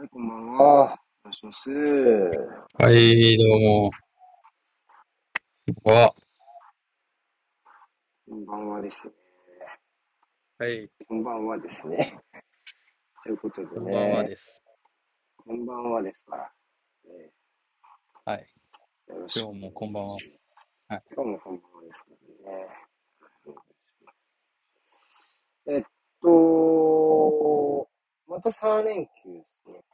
はい、こんばんは。お願いします。はい、どうも。わ、こんばんはですね。はい、こんばんはですね。ということでこんばんはね、です。こんばんはですから、えはい、ーよろしく今日もこんばんは。はい、今日もこんばんはですからね。えっと、また3連休ですね。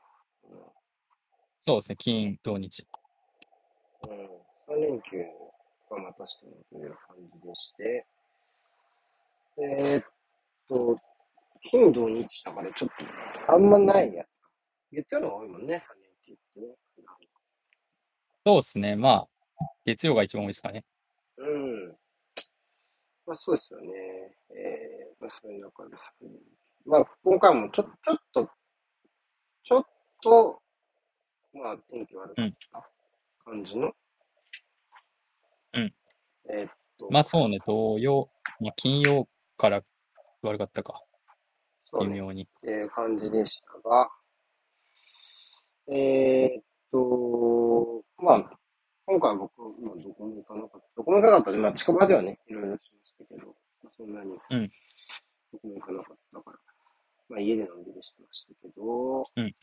そうですね、金、土日。うん、3連休がまたしてもという感じでして、えーっと、金土日だからちょっとあんまないやつか。月曜の多いもんね、3連休ってね。そうですね、まあ、月曜が一番多いですかね。うん。まあそうですよね。えー、まあそういう中ですけど。まあ今回もちょ、ちょっと、ちょっと、まあ天気悪かった感じの。うん。えーっと、まあそうね、土曜、まあ、金曜から悪かったか、そうね微妙に。えー感じでしたが、えーっと、まあ、今回僕、まあ、どこも行かなかった。どこも行かなかったで、まあ、近場ではね、いろいろしましたけど、まあ、そんなに、うんどこも行かなかったから、まあ、家でのんびりしてましたけど、うんうん。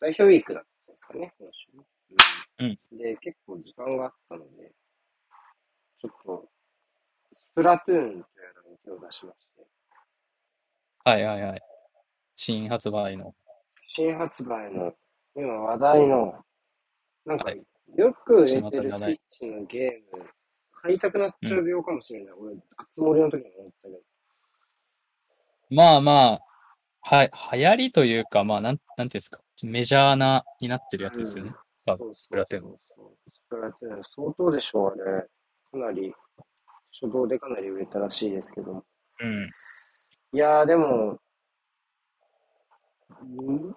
代表ウィークだったんですかね、今週ね。うんうん。で、結構時間があったので、ちょっと、スプラトゥーンというのに手を出しまして、はいはいはい。新発売の。新発売の、今話題の、なんかはい、よく出巷てるスイッチのゲーム、買いたくなっちゃう病かもしれない。俺、あつ森の時も思ったけど。まあまあ、は、流行りというか、まあ、なん、なんていうんですか、メジャーな、になってるやつですよね。あそうスプラトゥーンスプラトゥーン、相当でしょう、あれ。かなり、初動でかなり売れたらしいですけども。うん。いやー、でも、ん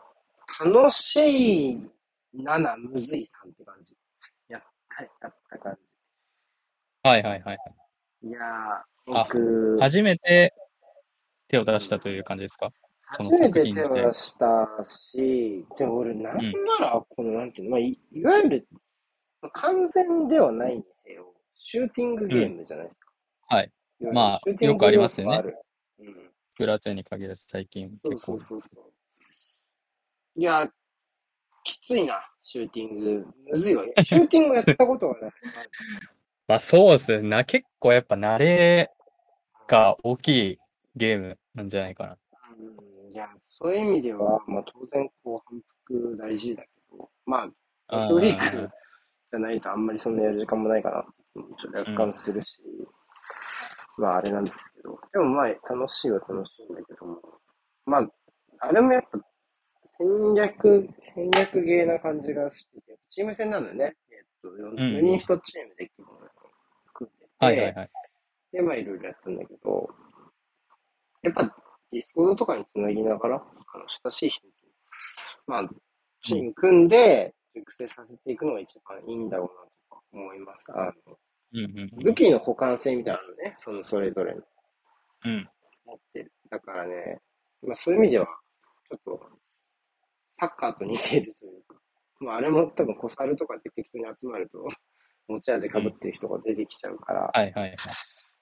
楽しい7、むずい3って感じ。やった、やった感じ。はいはいはい。いやー、あ僕、初めて手を出したという感じですか？その初めて手を出したし、でも俺、なんなら、この、なんていうの、まあ、いいわゆる、まあ完全ではないにせよ、シューティングゲームじゃないですか。はいいわゆるまあシューティングよくありますよね。うん。スプラトゥーンに限らず最近結構そうそうそう。いや、きついな、シューティング。むずいわ。シューティングやったことはない。まあそうですね。な、結構やっぱ慣れが大きいゲームなんじゃないかな。うん、いや、そういう意味では、まあ当然、こう、反復大事だけど、まあ、あフリークーじゃないとあんまりそんなやる時間もないかなってちょっと若干するし、まああれなんですけど、でもまあ楽しいは楽しいんだけども、まあ、あれもやっぱ戦略、戦略ゲーな感じがしてて、チーム戦なんだよね。えっと、4, ん人1チームで組んでて、はいはいはい。で、まあいろいろやったんだけど、やっぱ Discord とかにつなぎながら、あの親しい人と、まあ、チーム組んで熟成させていくのが一番いいんだろうなとか思います。あのうんうん武器の補完性みたいなのね、そのそれぞれのうん。持ってる。だからね、まあそういう意味では、ちょっと、サッカーと似ているというか、まああれも多分コサルとかで適当に集まると、持ち味かぶってる人が出てきちゃうから、はいはいはい。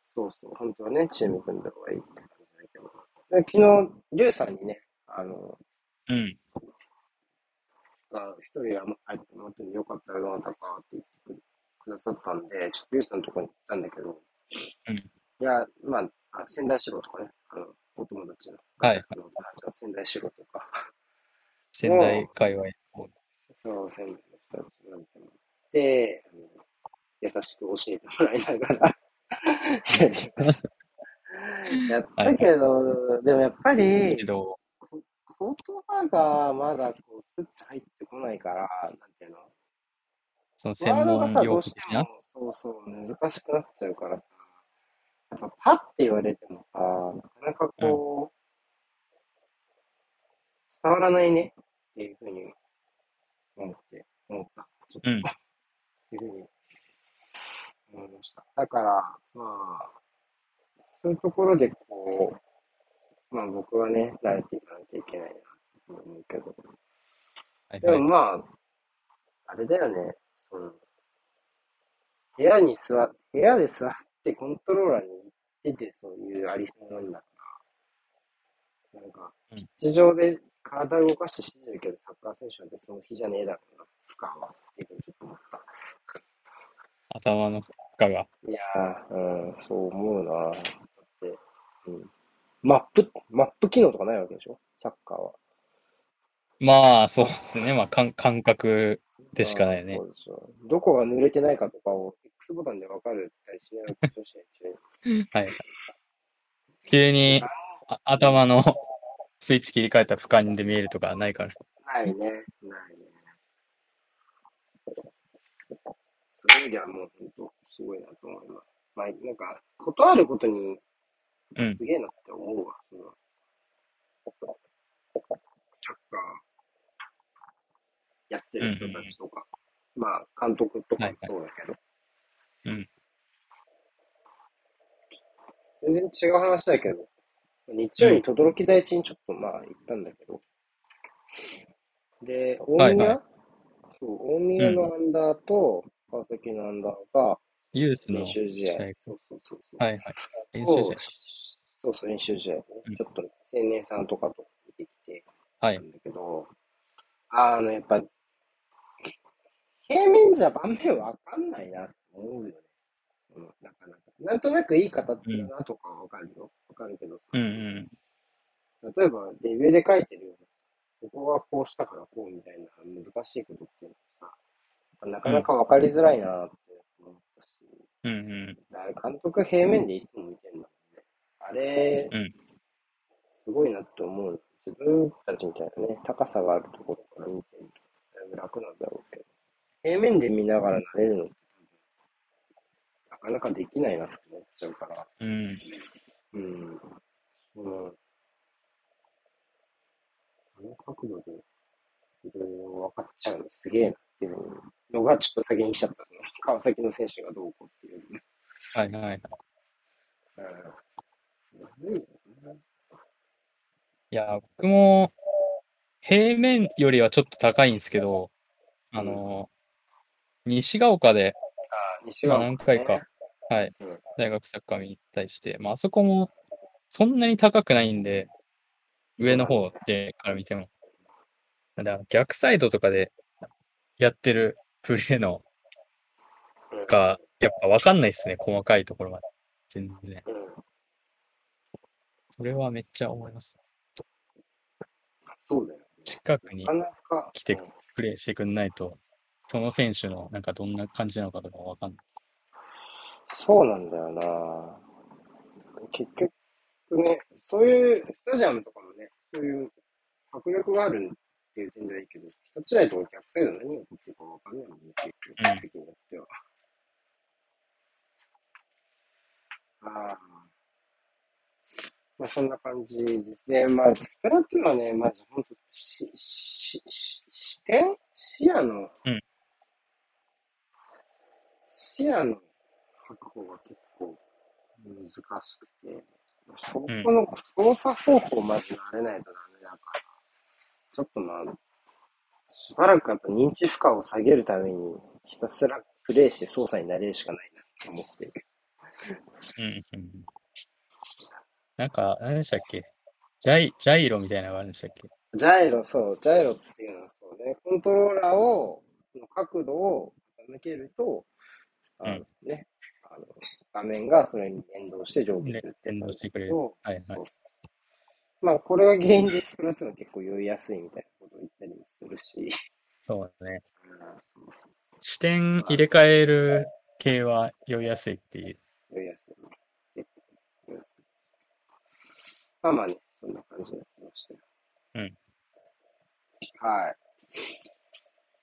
そうそう、本当はね、チーム組んだ方がいいって感昨日、リュウさんにね、あの、うん。が一人は入ってもらってもよかったらどうだったかって言ってくくださったんで、ちょっとリュウさんのところに行ったんだけど、うんいや、まあ、あ仙台四郎とかね、あの、お友達の、はい友達の仙台四郎とか、仙台界隈。そう、仙台の人たちになってもらって、あの優しく教えてもらいながら やりました。やったけど、でもやっぱり、言葉がまだこうスッと入ってこないから、なんていうの？その専ワードがさ、門用どうしても、そうそう、難しくなっちゃうからさ、やっぱパッて言われてもさ、なかなかこう、伝わらないねっていうふうに思って、思った。ちょっと、うんっていうふうに思いました。だから、まあ、そういうところでこう、まあ僕はね、慣れていかなきゃいけないなって思うけど。はいはい。でもまあ、あれだよね。その部屋に座っ、部屋で座ってコントローラーに行ってて、そういうありさまなんだから。なんかうん、地上で体を動かして指示るけど、サッカー選手なんてその日じゃねえだろうな、負荷は。っていうふうにちょっと思った。頭の負荷が。いやー、うん、そう思うな。うん。マップ、マップ機能とかないわけでしょ？サッカーは。まあ、そうですね。まあ、感感覚でしかないね。そうでしょ。どこが濡れてないかとかを X ボタンで分かるたりしないわけでしょ試合中に。はい。急にあ頭のスイッチ切り替えたら俯瞰で見えるとかないから。ないね。ないね。そういう意味ではもう本当すごいなと思います。まあ、なんか、ことあることにうんすげえなって思うわ。そのサッカーやってる人たちとか。まあ、監督とかもそうだけど。はいはいうん全然違う話だけど、日曜に轟大地にちょっとまあ行ったんだけど、で、大宮、はいはそう、大宮のアンダーと川崎のアンダーがユースの練習試合。試そうそうそうそう。はいはい。練習試合。そうそう、練習試合ね。うんちょっと青年さんとかと見てきて、はないん。だけど、あの、やっぱ、平面じゃ盤面わかんないなって思うよね。そのなかなか。なんとなくいい形だなとかはわかるよ。わかるけどさ。うんうん。例えば、レビューで書いてるような、ここがこうしたからこうみたいな難しいことっていうのはさ、なかなかわかりづらいなって思ったし、うんうん。監督平面でいつも見てるんだもんね。あれ、うんすごいなって思う。自分たちみたいなね、高さがあるところから見てると、だいぶ楽なんだろうけど、平面で見ながら慣れるのってなかなかできないなって思っちゃうから、うん。うん。その、あの角度で、いろいろ分かっちゃうのすげえなっていうのがちょっと先に来ちゃった。その川崎の選手がどうこうっていう。はいはい。うん。むずいいや、僕も平面よりはちょっと高いんですけど、あの、西が丘で、あ西まあ側、何回か、はいうん、大学サッカー見に行ったりして、まああそこもそんなに高くないんで、上の方でから見ても。だから逆サイドとかでやってるプレーのうんが、やっぱ分かんないですね、細かいところまで。全然。うん。それはめっちゃ思います。そうだよ。近くに。来てうんプレイしてくんないと、その選手のなんかどんな感じなのかとか分かんない。そうなんだよな結局ね、そういうスタジアムとかもね、そういう迫力があるっていう点ではいいけど、一つ台とか逆サイド何が起こってるかわかんないもんね、結うん局、的によっては。ああ。まあそんな感じですね。まあ、スプラトゥーンはね、まず本当し、し、し、視点視野の、うん視野の確保が結構難しくて、そこの操作方法をまず慣れないとダメだから、ちょっとまあ、しばらくやっぱ認知負荷を下げるために、ひたすらプレイして操作になれるしかないなって思って。いる。うんうん。なんか、何でしたっけ？ジャイ、ジャイロみたいなのがあるんでしたっけ？ジャイロ、そう、ジャイロっていうのはそうね、コントローラーを、の角度を傾けると、あのね、あの、画面がそれに連動して上下するってやつなんですけど、連動はいはい。まあ、これが原因でスプラトゥーンは結構酔いやすいみたいなことを言ったりもするし、そうだね。うんそうそう視点入れ替える系は酔いやすいっていう。酔いやすいね。結構酔いやすい。まあまあね、そんな感じになってましたよ。うん。はい。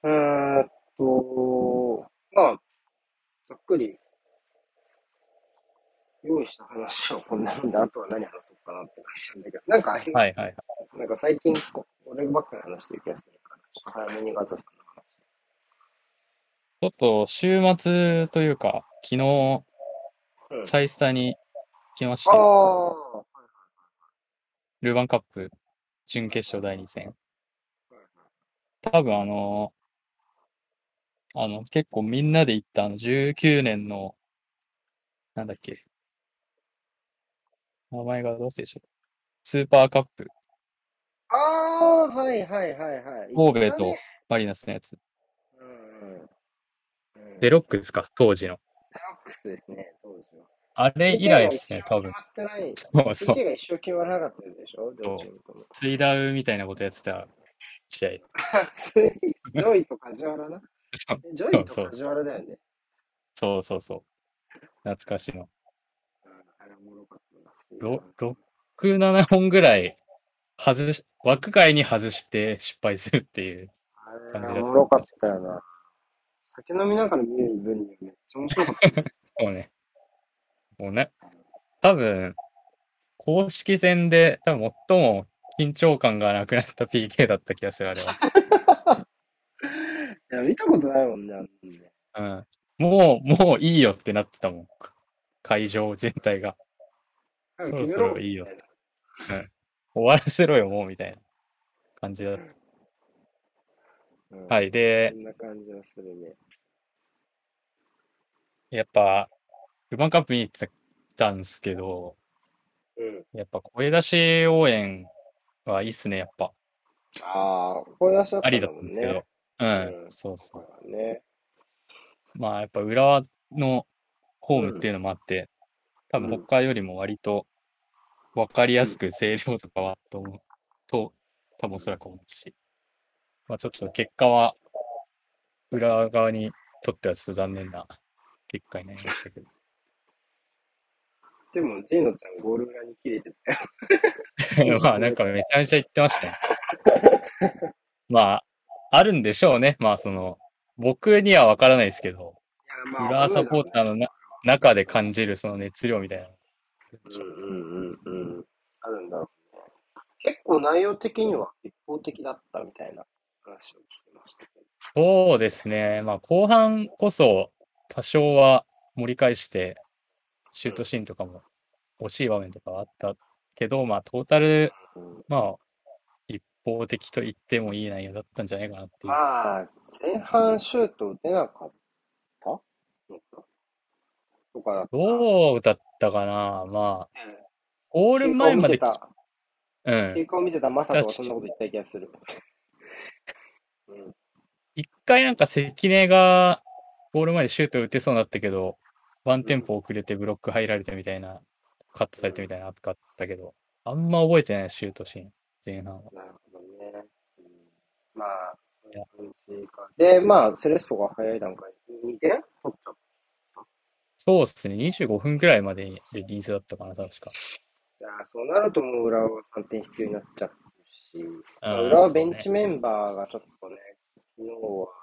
うーんと、まあ、ざっくり、用意した話はこんなもんで、あとは何話そうかなって感じなんだけど、なんかあります？はいはいはい。なんか最近、俺ばっかり話してる気がするから、ちょっと早めにガタさんの話。ちょっと週末というか、昨日、うんサイスタに来まして、ああ、ルーバンカップ準決勝第2戦。多分あの、あの、結構みんなで行ったあの19年の、なんだっけ。名前がどうせでしょ。スーパーカップ、ああ、はいはいはいはい。神戸とマリナスのやつ。うんうん。うんデロックスか、当時の。ゼロックスですね、当時は。あれ以来ですね、多分。そうそう PK が一生決まらなかったでしょ、両チームとも。ツイダウみたいなことやってた試合。ジョイと梶原な？ジョイと梶原だよね。そうそうそう。懐かしいの。うんあれおもろかったな。ろ6、7本ぐらい外し、枠外に外して失敗するっていう。あれおもろかったよな。酒飲みながら見る分にはめっちゃ面白かった。そうね。もうね、多分、公式戦で多分最も緊張感がなくなった PK だった気がする、あれは。いや、見たことないもんね、あんね。うん。もう、もういいよってなってたもん。会場全体が。そろそろいいよみたな終わらせろよ、もう、みたいな感じだった。うんはい。でそ、んな感じはするね。やっぱ、ルヴァンカップに行ってたんですけど、うん。やっぱ声出し応援はいいっすね、やっぱ。ああ、声出しだったありだんだったんですけどね。。うん、うんそうそう。ね。まあ、やっぱ浦和のホームっていうのもあって、多分うん他よりも割と分かりやすく声量とかはと思う、と、多分おそらく思うし。まあちょっと結果は、浦和側にとってはちょっと残念な結果になりましたけど。でも、ジェイノちゃんゴール裏に切れてたよ。まあなんかめちゃめちゃ言ってましたね。まあ、あるんでしょうね。まあその、僕には分からないですけど、いや、浦和サポーターのな中で感じるその熱量みたいな。うんうんうんうん。あるんだろうね。結構内容的には一方的だったみたいな話を聞いてましたけど。そうですね。まあ後半こそ多少は盛り返して、シュートシーンとかも惜しい場面とかはあったけど、まあトータル、うんまあ一方的と言ってもいい内容だったんじゃないかなっていう。まあ、前半シュート打てなかったのかとかだった。どうだったかな？まあ、ええゴール前までうん。を見てたマサトはそんなこと言った気がする。うん。一回なんか関根がゴール前でシュート打てそうになったけど、ワンテンポ遅れてブロック入られてみたいな、カットされてみたいなあったけど、あんま覚えてないシュートシーン、前半は。なるほどね。うん、まあ、そういう感じか。で、まあ、セレッソが早い段階で2点？取っちゃっそうですね、25分くらいまでにリリースだったかな、確か。いやーそうなるともう浦和は3点必要になっちゃうし、浦和ベンチメンバーがちょっとね、昨日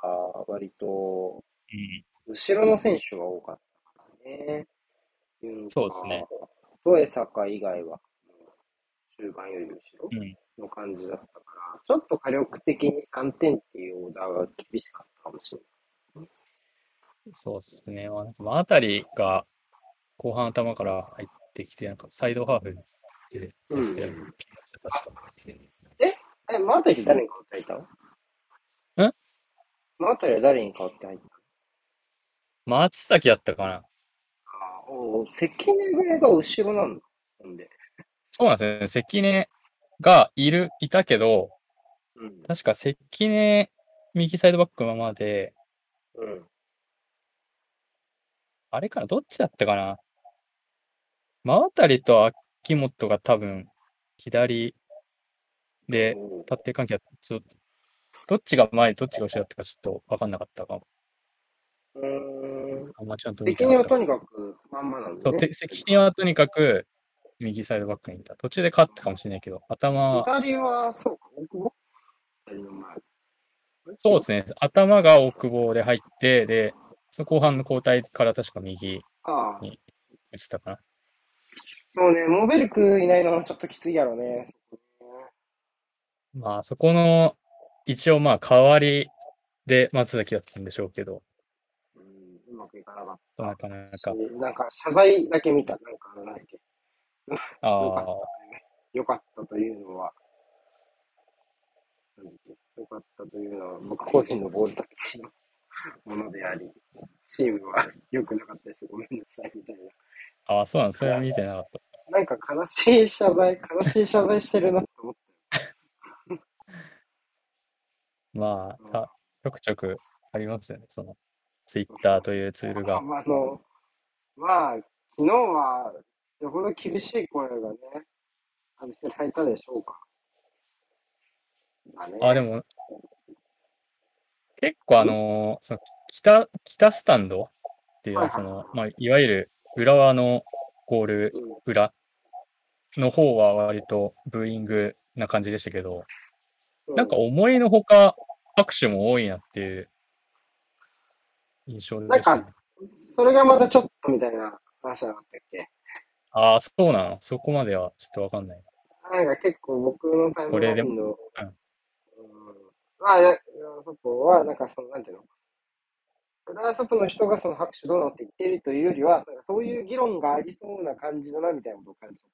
は割とうん後ろの選手が多かったからね。ユンカそうですね。と江坂以外は、中盤より後ろうんの感じだったから、ちょっと火力的に3点っていうオーダーが厳しかったかもしれない。そうですね。まあ、なんかあたりが後半頭から入ってきて、なんかサイドハーフでうん出してやる気がした、確か。え、マータリって誰に変わって入ったの？んマータリは誰に変わって入った？の松崎やったかなああ、おう関根ぐらいが後ろなんだ。ほんで。そうなんですね。関根がいる、いたけど、うん。確か関根右サイドバックのままで、うん。あれかな？どっちだったかな？真渡りと秋元が多分左で立ってる関係だった。ちょっとどっちが前、どっちが後ろだったかちょっと分かんなかったかも。うーん。あんまちゃんと見てなかった関根はとにかくまんまなんだそう、ね。て関根はとにかく右サイドバックにいた。途中で勝ったかもしれないけど、頭は、左は、そうか、大久保。そうですね、頭が大久保で入って、で、その後半の交代から確か右ああ、に移ったかな。そうね、モーベルクいないのはちょっときついやろね。そこねまあ、そこの、一応まあ、代わりで松崎だったんでしょうけど、うん、うまくいかなかった。なかなか、しなんか謝罪だけ見た。なんか、なんだっけ。あよかったあ、よかったというのは、なんだっけ、良かったというのは、僕個人のボールタッチのものであり、チームは良くなかったです。ごめんなさい、みたいな。ああ、そうなんそれは見てなかった。なんか悲しい謝罪、悲しい謝罪してるなって思っまあ、たちょくちょくありますよね、その、ツイッターというツールた。が。あの、まあ、昨日は、よほど厳しい声がね、浴びせられたでしょうか。だね。あ、でも、結構あのーその北、北スタンドっていう、はいはいその、まあ、いわゆる浦和のゴールうん。裏の方は割とブーイングな感じでしたけど、うん。なんか思いのほか拍手も多いなっていう印象でしたね。それがまたちょっとみたいな話じゃなかったっけ？ああ、そうなの？そこまではちょっとわかんない。なんか結構僕のタイムラインの、うんうんまあ、やそこは、なんかその、なんていうの？クラーサップの人がその拍手どうなって言ってるというよりは、なんかそういう議論がありそうな感じだなみたいなことを感じた。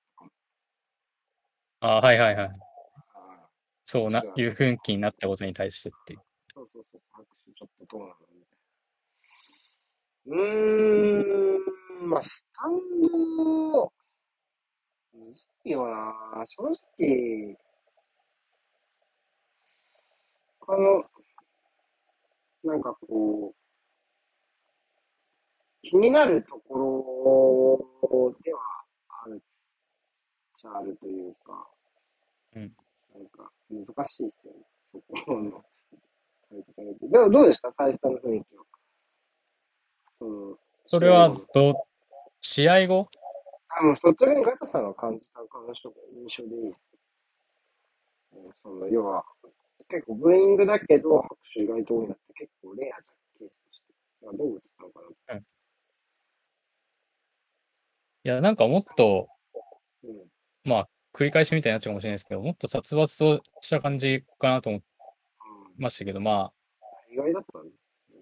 ああ、はいはいはい。そうないう雰囲気になったことに対してっていう。そうそうそう、拍手ちょっとどうなの。うーん、まあ、スタンド、むずいよな。正直、この、なんかこう、気になるところではあるっちゃあるというか、うん。なんか難しいですよね、そこの。で。もどうでした？サイスタの雰囲気は。そのそれはどう、試合後？あ、もう率直にガチャさんが感じた感想印象でいいですその要は、結構ブーイングだけど拍手意外と多いなって結構レアじゃん、ケースとして。だからどう映ったのかな。いや、なんかもっと、うん。まあ、繰り返しみたいになっちゃうかもしれないですけど、もっと殺伐とした感じかなと思いうん、ましたけど、まあ、意外だったね。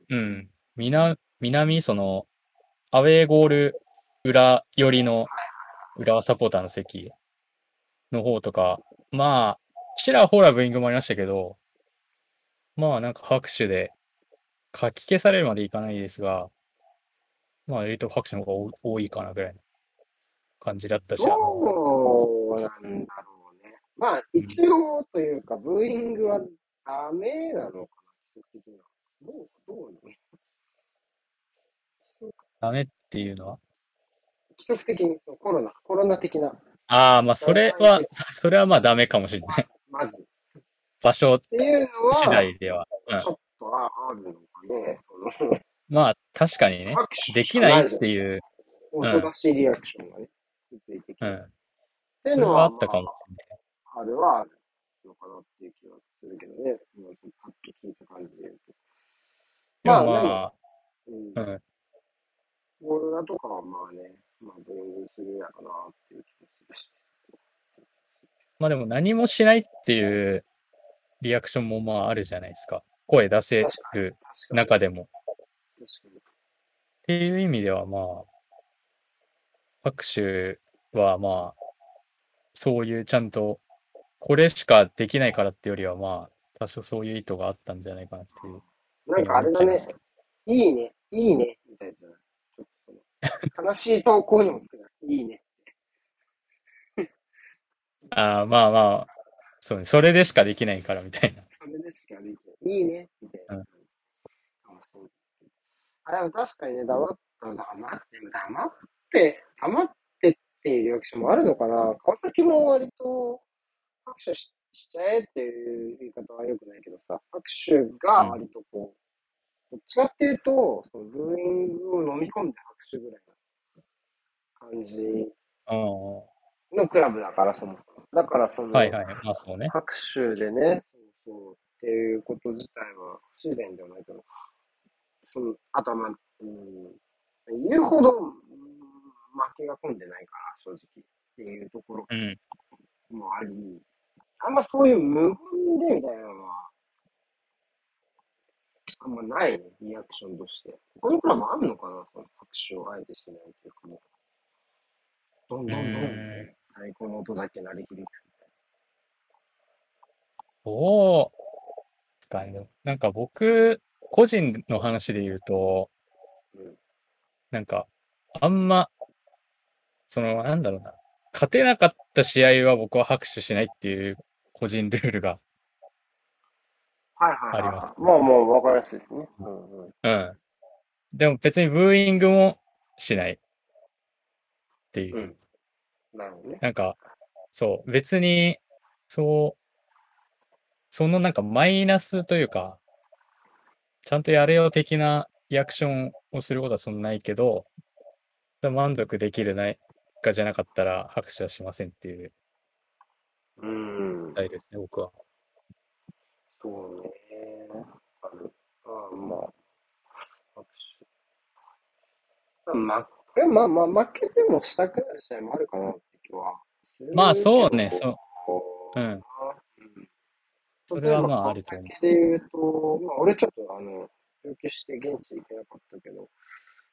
うん。みな、南、その、アウェーゴール裏寄りの浦和サポーターの席の方とか、まあ、ちらほらブーイングもありましたけど、まあなんか拍手で、かき消されるまでいかないですが、まあ割と拍手の方が多多いかなぐらいの感じだったし、あのどうなんだろうね。まあ、一応というか、ブーイングはダメなのかな、基本的には。どう、どうなのダメっていうのは？規則的にそのコロナ、コロナ的な、ああ、まあそれは、それはまあダメかもしれない。まず、まず。っ場所次第では。うんちょっとああるのかね。その、まあ確かにね、できないっていう、音出しリアクションがね、ついてきて。っうん、ていうのははあったかもしれない。あるはあるのかなっていう気はするけどね。今パッと聞いた感じで言うと。まあまあ、うんう。ん、ゴールラとかはまあね、まあブーイングするやろなっていう気もするし。まあでも何もしないっていうリアクションもまああるじゃないですか。声出せる。中でも。っていう意味ではまあ、拍手はまあ、そういうちゃんと、これしかできないからってよりはまあ、多少そういう意図があったんじゃないかなっていう。なんかあれだね、いいね、いいね、みたいな。ちょっとその、悲しい投稿にもつくな。いいね。ああ、まあまあ、そうね、それでしかできないからみたいな。それでしかできない。いいね、みたいな感じ。かもしれないあ、でも確かにね、黙った、黙って、黙って、黙ってっていうリアクションもあるのかな。川崎も割と拍手ししちゃえっていう言い方は良くないけどさ、拍手が割とこう、どっちかっていうと、そのブーイングを飲み込んで拍手ぐらいな感じうん。のクラブだから、そもそも。だからその、はいはい。まあそうね。拍手でね、そうそうっていうこと自体は不自然ではないけど、その、あとはまあ、うん、言うほど、うん負けが込んでないから、正直。っていうところうん。もあり、あんまそういう無言でみたいなのは、あんまないね、リアクションとして。このクラブあんのかなその拍手をあえてしないというかもう、どんどんどん、うん太鼓の音だけ鳴り響くおお。なんか僕、個人の話で言うと、うんなんか、あんま、その、なんだろうな。勝てなかった試合は僕は拍手しないっていう個人ルールが、はいはいはい。ありますまあまあ、わかりやすいですね。うんうん。うん。でも別にブーイングもしないっていう。うんなるほどね。なんか、そう、別に、そう、そのなんかマイナスというか、ちゃんとやれよ的なリアクションをすることはそんなないけど、満足できるないかじゃなかったら拍手はしませんっていううんス。タイルですね、僕は。そうね。ある。ああ、まあ。拍手。まあ、えまあまあ、負けてもしたくなる試合もあるかなって気は。まあそうね、そう。う。うん。うん。それはまああると思うで言うと、まあ、俺ちょっとあの、病気して現地行けなかったけど、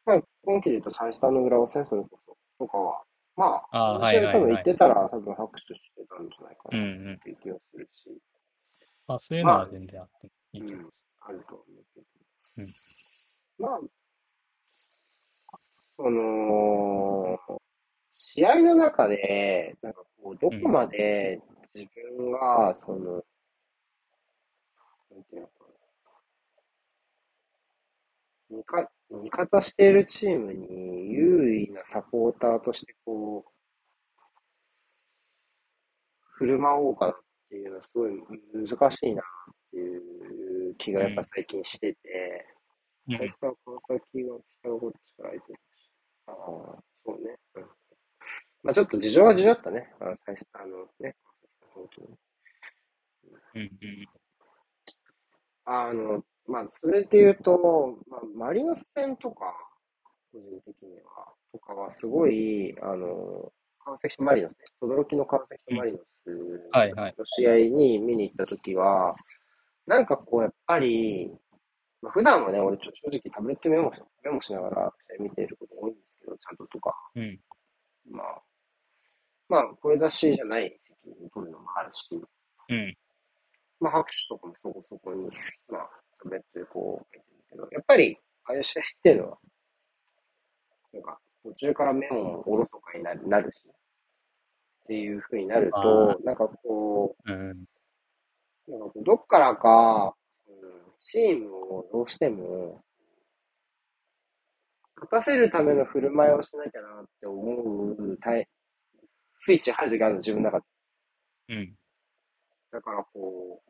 まあ、今季で言うとサイスターの裏を戦争こそ、とかは、まあ、ああ私はいはいはい多分行ってたら多分拍手してたんじゃないかうんなうん。っていう気がするし、まあそういうのは全然あっていいと思います。あると思うけど。まあ、その、試合の中で、なん。かこう、どこまで自分が、その、なん。ていうのかな、味方味方しているチームに優位なサポーターとして、こう、振る舞おうかなっていうのはすごい難しいなっていう気がやっぱ最近してて、うん。最初は川崎が北がこっちから相手。ああ、そうね。うん。まあちょっと事情は事情だったね。あの、最初、あのね。うんうん。あの、まあそれで言うと、まあマリノス戦とか、個人的には、とかはすごい、あの、川崎とマリノスね、轟の川崎とマリノスはいはい。の試合に見に行った時は、なんかこう、やっぱり、まあ、普段はね、俺ちょ正直タブレットメモしメモしながら試合見ていること多いんでちゃんととか、うん。まあ、まあ、声出しじゃない責任を取るのもあるし、うん。まあ、拍手とかもそこそこに、まあ、タブレットでこう書いてるけど、やっぱり、ああいう試合っていうのは、なんか、途中からメモもおろそかになるなるし、っていう風になるあと、なんかこう、うん。なんかどっからか、うんチームをどうしても、勝たせるための振る舞いをしなきゃなって思うタイスイッチ入る時あるの、自分の中で。うん。だからこ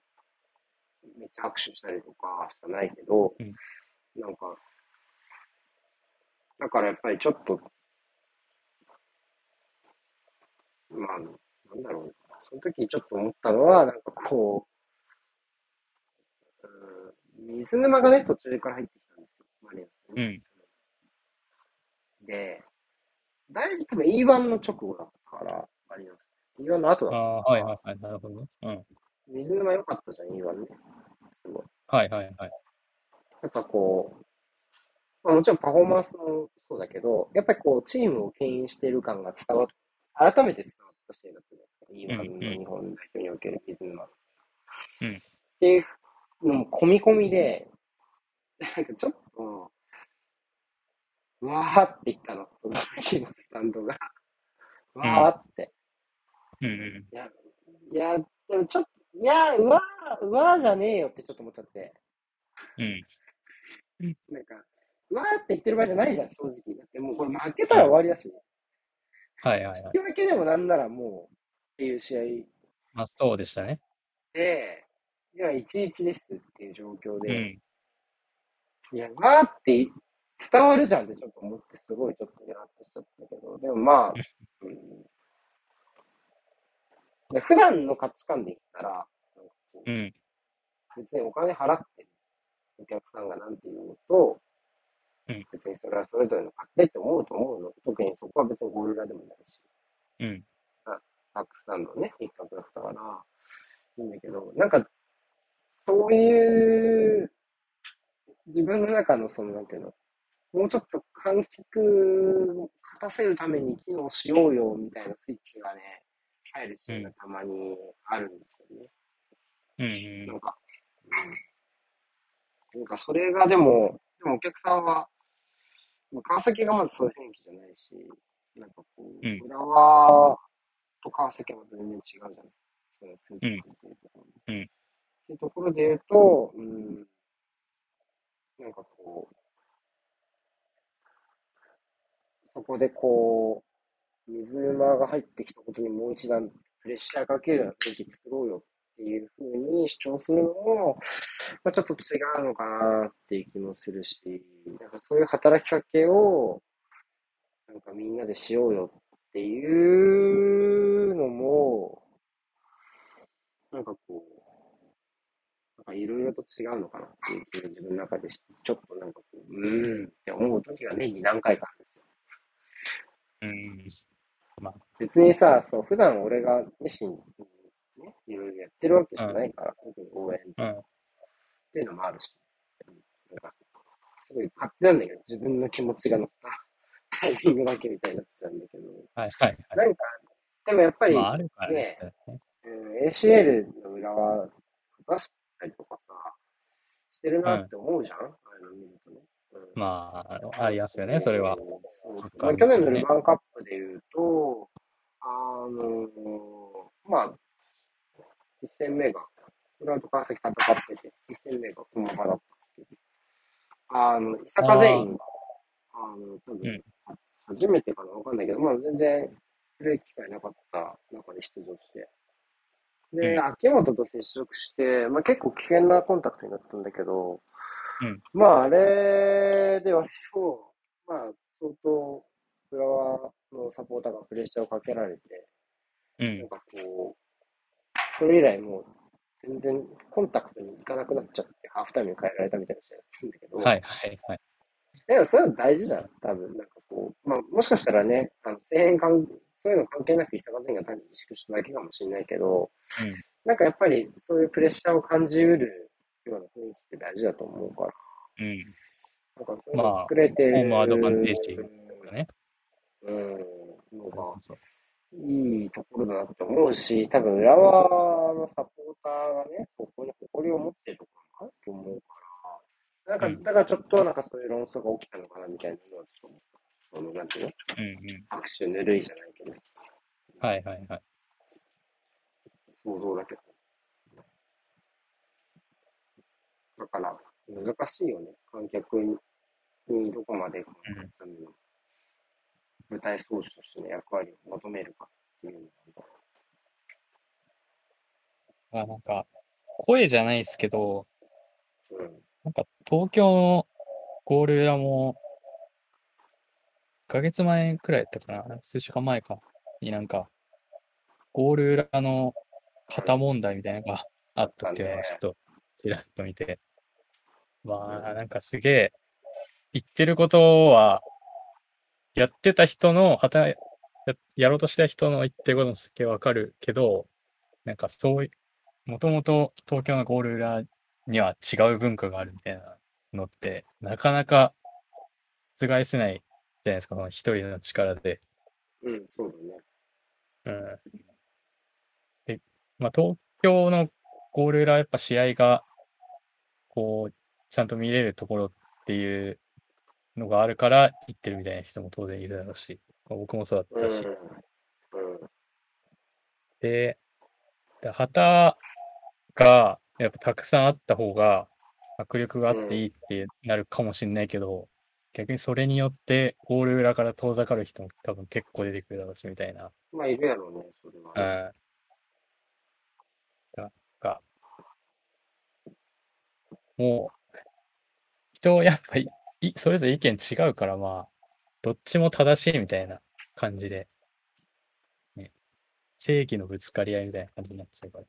う、めっちゃ握手したりとかしかないけど、うんなんか、だからやっぱりちょっと、まあ、なんだろうな。その時ちょっと思ったのは、なんかこう、うん、水沼がね、途中から入ってきたんですよ、マリノスに。うん。で、だいぶ多分 E1 の直後だったから、マリノス。E1 の後だったああ、はいはいはい。なるほどね。うん。水沼良かったじゃん、E1 ね。すごい。はいはいはい。やっぱこう、まあ、もちろんパフォーマンスもそうだけど、やっぱりこう、チームを牽引している感が伝わっ、改めて伝わった試合だったじゃないですか。E1 の日本代表における水沼。うんっていうのも込み込みで、なんかちょっと、うわーっていったの、驚きのスタンドが。うわーって。うんうん。いや、いや、でもちょっと、いや、うわー、うわーじゃねえよってちょっと思っちゃって。うん。なんか、うわーって言ってる場合じゃないじゃん、正直。だってもうこれ負けたら終わりだし、はいはいはい。引き分けでもなんならもうっていう試合まあそうでしたね。で、いや、1-1ですっていう状況うで、ん。いや、わーって伝わるじゃんってちょっと思って、すごいちょっとイラッとしちゃったけど、でもまあ、うん、で普段の価値観で言ったら、ううん。別にお金払ってるお客さんがなんていうのと、うん別にそれはそれぞれの勝手って思うと思うの。特にそこは別にゴール裏でもないし、うん。バックスタンドのね、一角だったから、いいんだけど、なんか、そういう、自分の中のその、なんていうの、もうちょっと観客を勝たせるために機能しようよ、みたいなスイッチがね、入るシーンがたまにあるんですよね。うんうん。なんか、なんかそれがでも、でもお客さんは、まあ川崎がまずそういう雰囲気じゃないし、なんかこう、うん。浦和と川崎は全然違うじゃない。その空気感っていうところ。うん。うん。っていうところで言うと、うん、なんかこう、そこでこう、水沼が入ってきたことにもう一段プレッシャーかけるような雰囲気作ろうよっていうふうに主張するのも、まあ、ちょっと違うのかなっていう気もするし、なんかそういう働きかけを、なんかみんなでしようよっていうのも、なんかこう、なんかいろいろと違うのかなっていう気が自分の中で、ちょっとなんかこう、うーんって思う時が年に何回かあるんで。うん。まあ、別にさ、そう、普段俺が熱心にね、いろいろやってるわけじゃないから、特に応援っうん。ていうのもあるし、うんすごい勝手なんだけど、自分の気持ちが乗ったタイミングだけみたいになっちゃうんだけど、はいはいはなんか、でもやっぱい。り、まあ、あね。うん、ACL の裏は出したりとかさ、してるなって思うじゃん、ああいうの見るとね。うんまあ、ありますよね、それは。まあ、去年のルヴァンカップで言うと、あのまあ、1戦目が、フランと川崎戦ってて、1戦目が駒場だったんですけど、あの、伊坂全員が、あの、多分、初めてかなわかんないけど、まあ全然、プレー機会なかった中で出場して、で、うん。秋元と接触して、まあ結構危険なコンタクトになったんだけど、うん。まああれで割と、まあ相当、浦和のサポーターがプレッシャーをかけられて、うん。なんかこう、それ以来もう全然コンタクトに行かなくなっちゃって、ハーフタイムに変えられたみたいな試合だったんだけど、はいはいはい。でもそういうの大事じゃん、多分。なんかこう、まあもしかしたらね、あの、声援関そういうの関係なく、伊坂全が単に萎縮しただけかもしれないけど、なんかやっぱりそういうプレッシャーを感じうるような雰囲気って大事だと思うから、うん。うん。なんかそういうの作れてる、ホームアドバンテージとかね。うん、のがそういいところだなって思うし、多分浦和のサポーターがね、ここに誇りを持ってるところもあると思うから、なんか、うんだからちょっとなんかそういう論争が起きたのかなみたいなのはちょっと思った。その、なんていうの？うんうん。握手ぬるいじゃないけど、はいはいはい。想像だけど。だから、難しいよね。観客ににどこまでんの舞台装置としての役割を求めるかっていうのあなんか、声じゃないですけど、が、うん。なんか東京のゴール裏も、1ヶ月前くらいやったかな、数週間前か、になんか、ゴール裏の旗問題みたいなのがあったっていうのをちょっと、ちらっと見て、まあ、なんかすげえ、言ってることは、やってた人の、旗や、やろうとした人の言ってることもすげえわかるけど、なんかそういう、もともと東京のゴール裏には違う文化があるみたいなのって、なかなか覆せないじゃないですか、この一人の力で。うん、そうだね。うん。で、まあ、東京のゴール裏はやっぱ試合が、こう、ちゃんと見れるところっていうのがあるから行ってるみたいな人も当然いるだろうし、まあ僕もそうだったし。で、で旗がやっぱたくさんあった方が迫力があっていいってなるかもしれないけど、逆にそれによってゴール裏から遠ざかる人も多分結構出てくるだろうしみたいな。まあ、いるやろうね、それうは。ん。なんか、もう、人やっぱりいそれぞれ意見違うからまあ、どっちも正しいみたいな感じで、ね、正義のぶつかり合いみたいな感じになっちゃうから、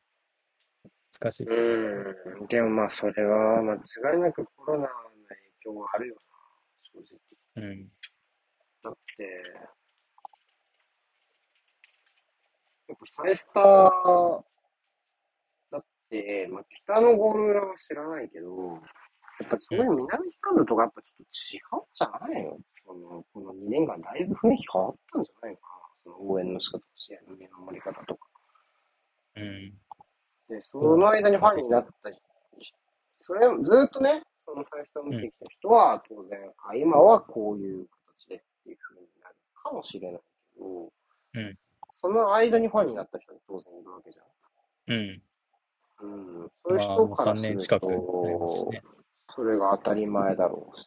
難しいですよね。うん。でもまあ、それは間違いなくコロナの影響はあるよな、正直。うん。だって、やっぱサイスターだって、まあ、北のゴール裏は知らないけど、やっぱそういう南スタンドとかやっぱちょっと違うんじゃないの？そのこの2年間だいぶ雰囲気変わったんじゃないか？なその応援の仕方、試合の見守り方とか。うん。で、その間にファンになった人、それ、ずーっとね、そのサイスタを見てきた人は、当然、あ、今はこういう形でっていう風になるかもしれないけど、うんその間にファンになった人は当然いるわけじゃん。うん。うん。そういうまあ、もう3人からする年近くなりますしと、ね。それが当たり前だろうし。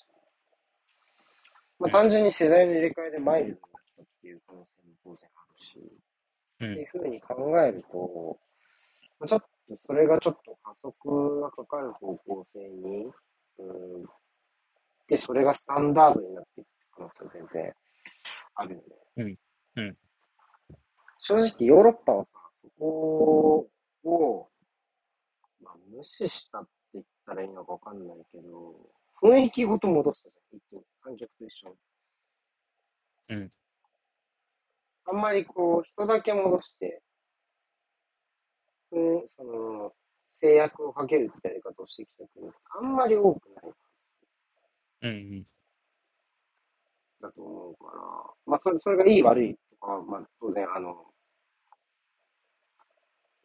まうん。あ単純に世代の入れ替えでマイルドになったっていう可能性も当然あるし、うん。っていうふうに考えると、まあちょっとそれがちょっと加速がかかる方向性に、うん、で、それがスタンダードになっていく可能性は全然あるよね。うん。うん。正直ヨーロッパはさ、そこを、まあ、無視したっったらいいのかわかんないけど、雰囲気ごと戻したじゃん、一気に。観客と一緒に。うん。あんまりこう、人だけ戻して、うん、その、制約をかけるってやり方をしてきた国ってあんまり多くないうんうん。だと思うから、まあ、それ、それがいい悪いとかは、まあ、当然、あの、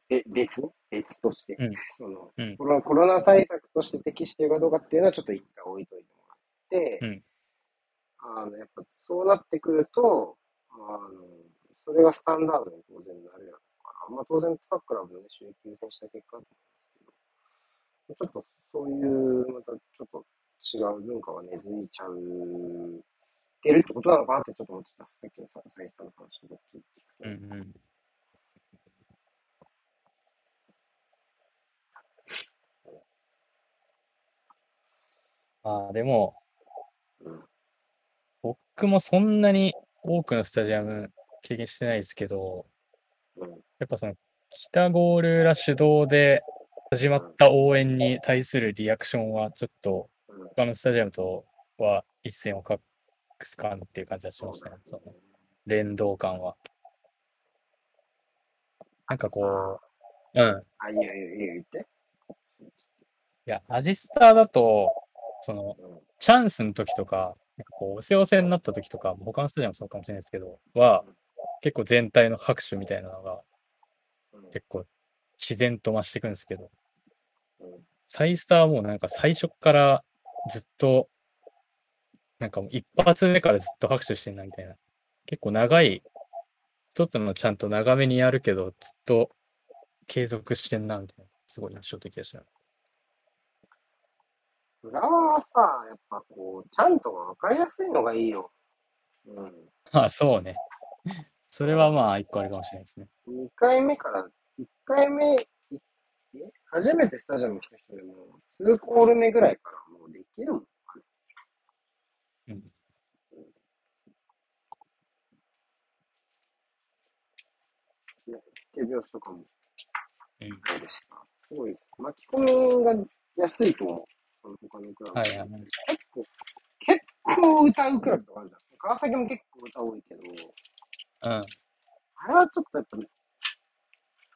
べ別？ね別として、うん。その、うん。コロコロナ対策として適しているかどうかっていうのはちょっと一回置いといてもらって、うん。あの、やっぱそうなってくると、あの、それがスタンダードに当然なるやろうから、まあ当然各クラブのね、収益優先した結果だと思いますけど、ちょっとそういう、またちょっと違う文化が根付いちゃう、てるってことなのかなってちょっと思ってた。さっきのさ、サイさんの話を聞いてうんうん。まあ、でも、うん僕もそんなに多くのスタジアム経験してないですけど、うん。やっぱその北ゴールラ主導で始まった応援に対するリアクションはちょっとうん。他のスタジアムとは一線を画す感っていう感じがしましたね。その連動感は。なんかこう、うん。あ、いやいやいや、言って。いや、アジスターだと、その、うん。チャンスの時とか、なんかこう、おせおせになった時とか、他のスタジアムもそうかもしれないですけど、は、結構全体の拍手みたいなのがうん結構自然と増していくんですけど、うんサイスターはもうなんか最初っからずっと、なんかもう一発目からずっと拍手してんなみたいな。結構長い、一つのちゃんと長めにやるけど、ずっと継続してんなみたいな。すごい印象的でしたね。浦和はさ、やっぱこう、ちゃんとわかりやすいのがいいよ。うん。ま あそうね。それはまあ一個あるかもしれないですね。2回目から、1回目、初めてスタジアム来た人でも、2コール目ぐらいからもうできるもん。うん。手拍子とかもうん。そうでした。すごいです。巻き込みが安いと思う。その他のクラブ。はいはいはい。結構、結構歌うクラブとかあるじゃん。川崎も結構歌多いけど、うん。あれはちょっとやっぱ、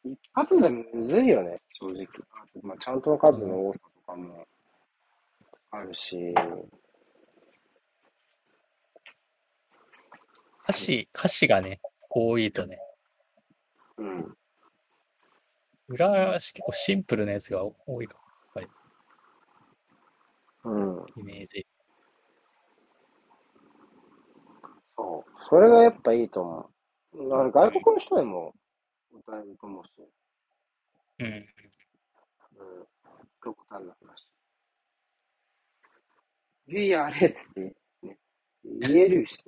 一発じゃむずいよね、正直。あと、まあ、ちゃんとの数の多さとかもあるし、歌詞、歌詞がね、多いとね、うん。裏は結構シンプルなやつが多いかうん。も、イメージ。そう。それがやっぱいいと思う。だから外国の人でも歌えると思うし、うん。うん。極端な話。We are れっつって、ね、言えるし、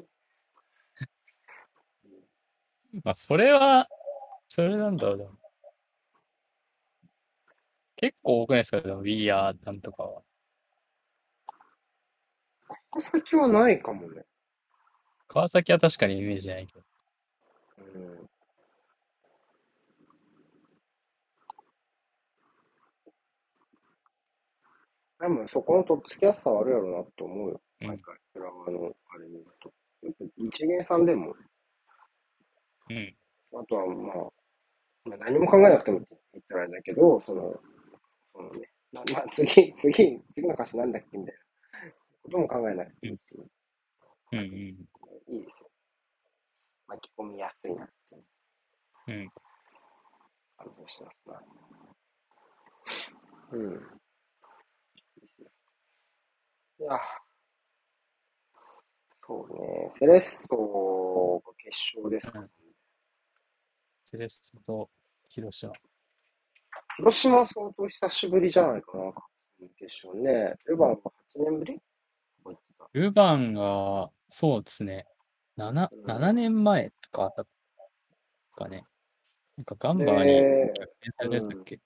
まあ、それは、それなんだろう。結構多くないですかでも、We Are なんとかは。川崎はないかもね。川崎は確かにイメージないけど。うん。でもそこのとっつきやすさはあるやろうなと思うよ。うん毎回。浦和のあれ見ると。一元さんでも、うん。あとはまあ、まあ、何も考えなくてもって言ったらあれだけど、その、そのね、なまあ、次、次、次の歌詞なんだっけみたいなことも考えなくていいし、うんうん。いいですよ。巻き込みやすいなっていううん。感じがしますな。うん。いいですね。や、そうね。セレッソが決勝ですか、うんセレッソと広島。広島は相当久しぶりじゃないかな、決勝ね。ルヴァンは8年ぶりルヴァンが、そうですね。7、うん7年前とかだったかね。なんかガンバーにで逆転されたやつだっけ、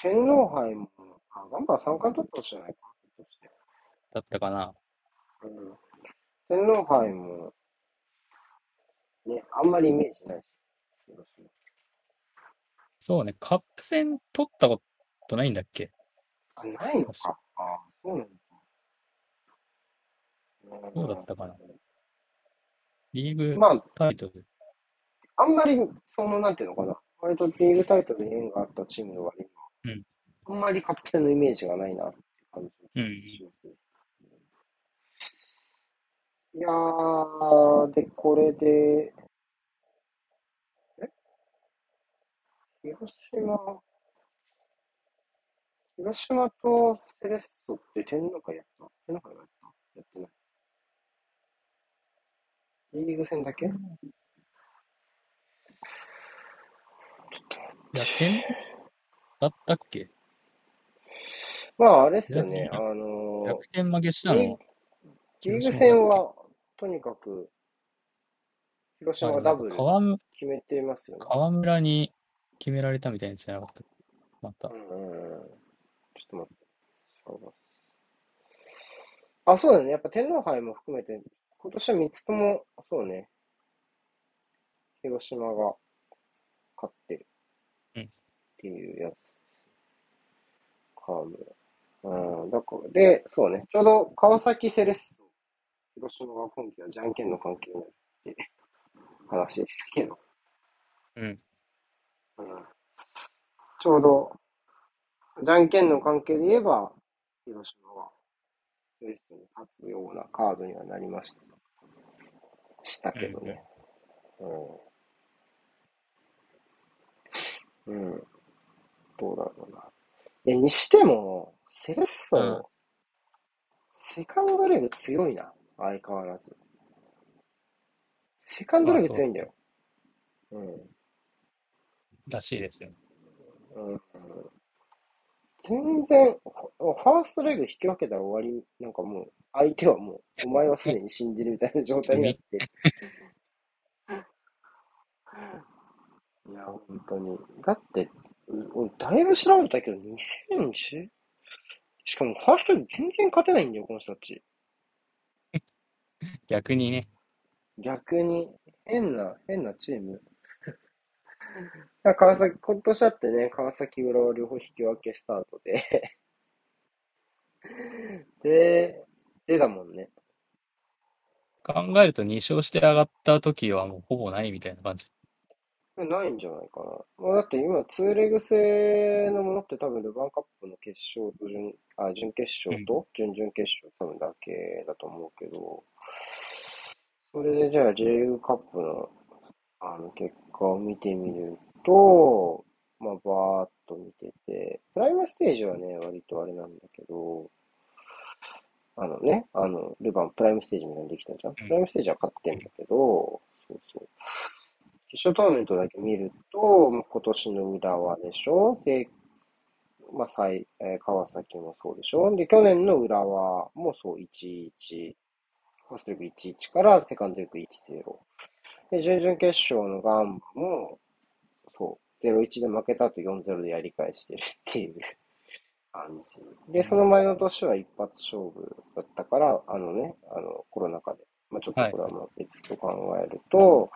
天皇杯も、あ、ガンバー3冠取ったじゃないか。だったかな。うん。天皇杯も、ね、あんまりイメージないし、そうね、カップ戦取ったことないんだっけ？あ、ないのか。ああ、そうなのか。うんそうだったかなリーグまあ、タイトル。あんまり、その、なんていうのかな。割とリーグタイトルに縁があったチームの割には、うんあんまりカップ戦のイメージがないなって感じうん。がしますね。いやー、で、これで、え？広島、広島とセレッソって天皇会やった？天皇会やった？やってない。リーグ戦だけ？いや、点だったっけ？まあ、あれっすよね。あのー逆転負けしたの？リーグ戦は、とにかく、広島がダブル決めてますよね。川村に決められたみたいなやつじゃなかった？またう。ん。ちょっと待って。あ、そうだね。やっぱ天皇杯も含めて、今年は3つとも、そうね。広島が勝ってる。うんっていうやつ。うん、だから、で、そうね。ちょうど川崎セレッソ、広島が今季はじゃんけんの関係になるって話でしたけど。うん。うんちょうど、じゃんけんの関係で言えば、広島は、セレッソに勝つようなカードにはなりました。したけどね。うん。うん。どうだろうな。え、にしても、セレッソ、うんセカンドレグ強いな。相変わらず。セカンドレグ強いんだよ。うん。らしいですよ。うん全然、ファーストレグ引き分けたら終わり、なんかもう、相手はもう、お前はすでに死んでるみたいな状態になって。いや、本当に。だって、俺だいぶ調べたけど、2010? しかも、ファーストレグ全然勝てないんだよ、この人たち。逆にね。逆に、変な、変なチーム。川崎、今年だってね、川崎浦和両方引き分けスタートでで、出たもんね。考えると2勝して上がった時はもうほぼないみたいな感じ。ないんじゃないかな。まあ、だって今、ツーレグ制のものって多分、ルヴァンカップの決勝と準、あ、準決勝と準々決勝多分だけだと思うけど、それでじゃあ J リーグカップのあの結果を見てみると、まあ、バーっと見てて、プライムステージはね、割とあれなんだけど、あのね、あの、ルヴァンプライムステージみたいにできたじゃん。プライムステージは勝ってんだけど、そうそう。決勝トーナメントだけ見ると、まあ今年の浦和でしょで、まあ、最、えー川崎もそうでしょで、去年の浦和もそう、1-1、ファーストリーグ1-1からセカンドリーグ1-0。で、準々決勝のガンバも、0-1で負けた後4-0でやり返してるっていう 感じ。で、その前の年は一発勝負だったから、あのね、あの、コロナ禍で。まあ、ちょっとこれはもう別と考えると、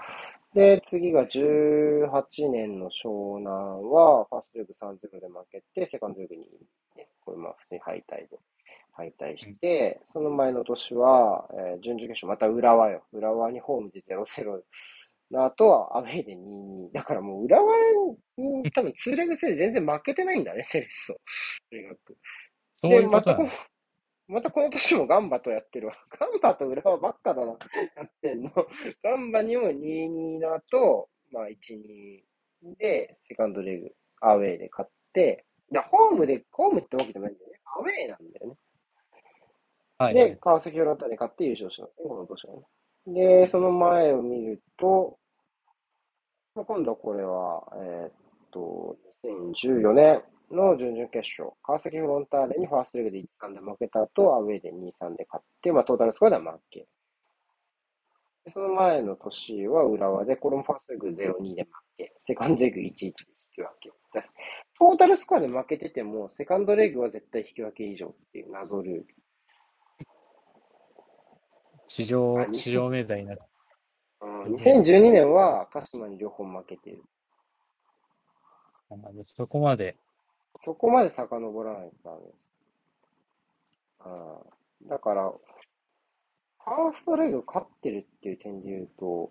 で、次が18年の湘南は、ファーストリーグ3-0で負けて、セカンドリーグに、ね、これまあ普通に敗退で、敗退して、その前の年は、えー準々決勝、また浦和よ。浦和にホームで0-0の後はアウェイで2-2。だからもう浦和に多分ツーレグ制で全然負けてないんだね、セレッソ。とにかく。そういうこまたことなの。またこの年もガンバとやってるわ。ガンバと浦和ばっかだな、やってんの。ガンバにも2-2の後、まあ1-2で、セカンドレグ、アウェイで勝って、いやホームで、ホームってわけじゃないんだよね。アウェイなんだよね。で、はいはい。川崎フロンターレに勝って優勝しますね、この年はね。で、その前を見ると、今度はこれは、えーっと、2014年の準々決勝、川崎フロンターレにファーストレグで1-3で負けた後、アウェーで2-3で勝って、まあトータルスコアでは負け。でその前の年は浦和で、これもファーストレグ0-2で負け、セカンドレグ1-1で引き分け。ですトータルスコアで負けてても、セカンドレグは絶対引き分け以上っていう謎ルール。史上あ、史上命題になる。うん、2012年は鹿島に両方負けてる。あそこまで、そこまで遡らないとダメです。あーだから、ファーストレグ勝ってるっていう点で言うと、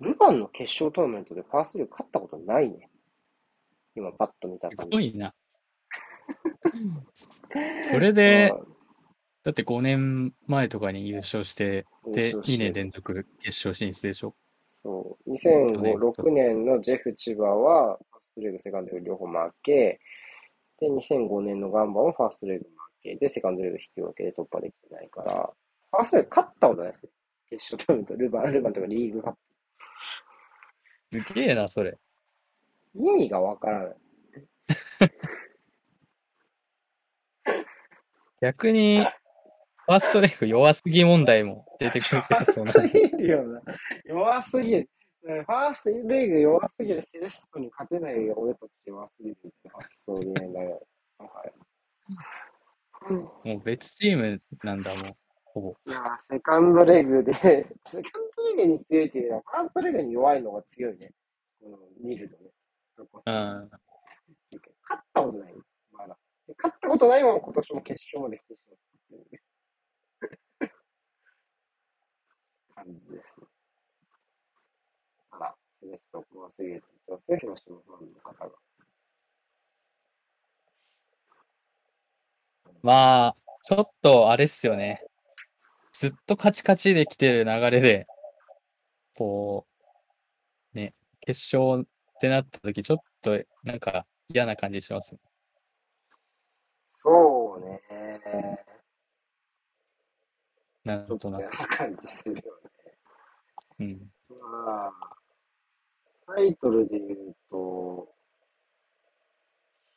ルヴァンの決勝トーナメントでファーストレグ勝ったことないね。今パッと見たす感じ。ごいな。それで、うんだって5年前とかに優勝して、で優、勝して2年連続決勝進出でしょ？そう。2006年のジェフ千葉は、ファーストレグ、セカンドレグ両方負け、で、2005年のガンバもファーストレグ負けで、セカンドレグ引き分けで突破できてないから、ファーストレグ勝ったことないですよ。決勝トーナメント、ルヴァン、ルヴァンとかリーグカップ。すげえな、それ。意味がわからない。逆に、ファーストレグ弱すぎ問題も出てくるけど、そ弱うすぎるよな。弱すぎる。ねファーストレグ弱すぎる。セレッソに勝てないよ、俺たち弱すぎるって発想でね。はい。もう別チームなんだもん、ほぼ。いやーセカンドレグで、セカンドレグに強いっていうのは、ファーストレグに弱いのが強いね。うん、見るとね。うん。勝ったことない、まだ。で勝ったことないまま今年も決勝まで来てしまったっていうね感じですね。あら、セレッソ怖すぎるって言ってますよ、広島ファンの方が。まあ、ちょっとあれっすよね。ずっとカチカチで来てる流れで、こう、ね、決勝ってなった時、ちょっとなんか嫌な感じします。そうね。なんちょっととなく。嫌な感じするよね。うん。まあ、タイトルで言うと、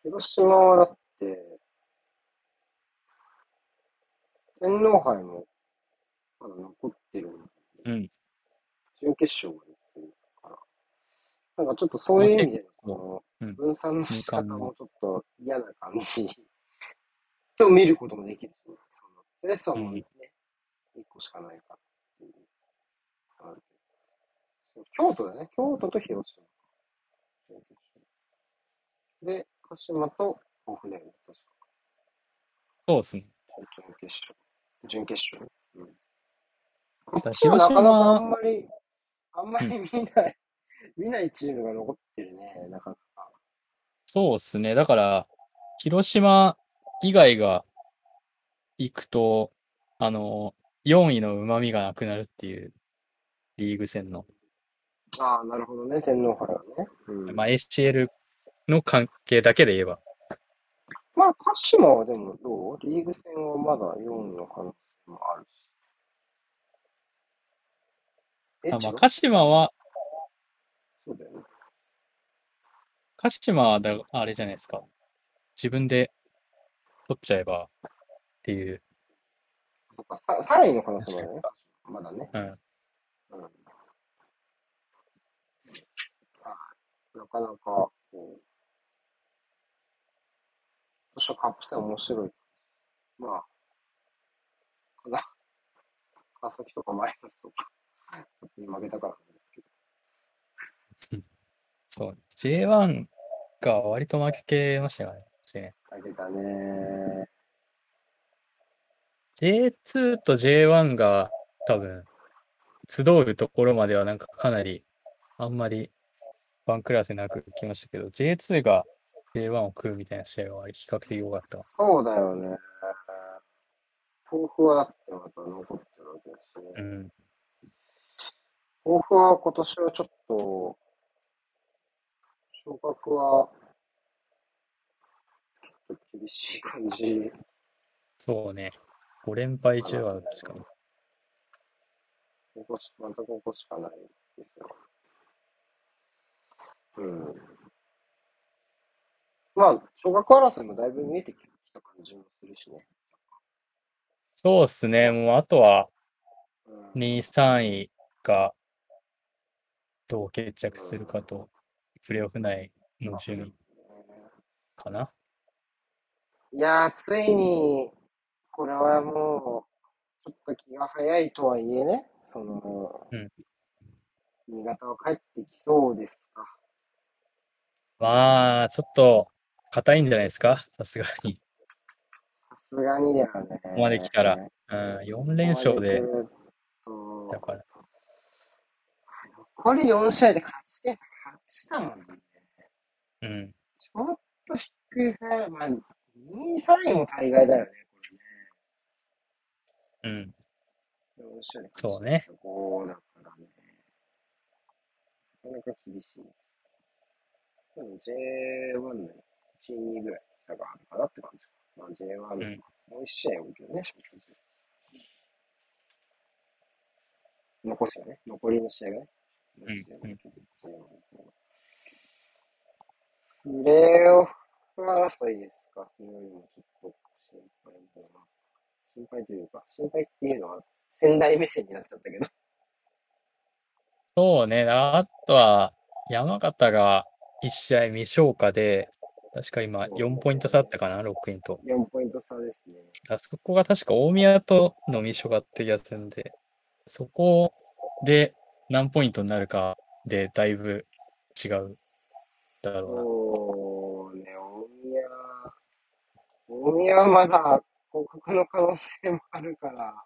広島はだって、天皇杯もまだ残ってるんで、うん。準決勝まで行ってるから、なんかちょっとそういう意味での、このうん分散の仕方もちょっと嫌な感じ と見ることもできるし、ね、そのセレッソもね、1個しかないからっていう京都だね。京都と広島。で、鹿島と甲府だよね、確か。そうですね。準決勝。準決勝。うん。だこっちはなかなかあん広まり、あんまり見ない、見ないチームが残ってるね、なかなか。そうですね。だから、広島以外が行くと、あの、4位の旨味がなくなるっていうリーグ戦の、ああ、なるほどね、天皇杯はね。うん、まあ ACL の関係だけで言えば、まあ、鹿島はでもどう？リーグ戦はまだ4位の可能性もあるし。え、あまあ、鹿島は、そうだよね。鹿島はだ、あれじゃないですか。自分で取っちゃえばっていう、そっか、さ3位の可能性もあるね。まだね。うん。うん。あなかなか、こう、今年はカップ戦面白い。まあ、かな、川崎とかマリノスとか、ちょっと負けたからなんですけど、そう。J1 が割と負けましたよ。ね負けたね。J2 と J1 が多分、集うところまではなんかかなり、あんまりワンクラスなく来ましたけど、J2 が J1 を食うみたいな試合は比較的多かったわ。そうだよね。甲府はだってまた残ってるわけだしね。うん。は今年はちょっと、昇格は、ちょっと厳しい感じそうね。5連敗中は確かに。ここし、またここしかないですよ。うん。まあ、小学争いもだいぶ見えてきた感じもするしね。そうっすね。もうあとはうん、2位、3位がどう決着するかと、プレーオフ内の順位かな。いやー、ついに、これはもう、ちょっと気が早いとはいえね、その、うん新潟は帰ってきそうですか。まあ、ちょっと硬いんじゃないですか？さすがに。さすがにだよね。ここまで来たらうん、4連勝で、だから、残り4試合で勝ち点差8だもんね。うん、ちょっとひっくり返る。まあ、2位、3位も大概だよね、うん。これね。4試合で勝ちそうね点差5だからね。なかなか厳しい。でも J1 の1、2ぐらい差があるかなって感じか。まあ J1 うんもう1試合多いけどね、残しがね、残りの試合がね。ん残しが多いけど J1 の方がプレーオフ争いですか、それよりもちょっと心配だな。心配というか、心配っていうのは仙台目線になっちゃったけど。そうね。あとは、山形が1試合未消化で、確か今4ポイント差あったかな、6位と。4ポイント差ですね。あそこが確か大宮との未消化ってやつなんで、そこで何ポイントになるかでだいぶ違うだろそうね、大宮、大宮はまだ降格の可能性もあるから、うな。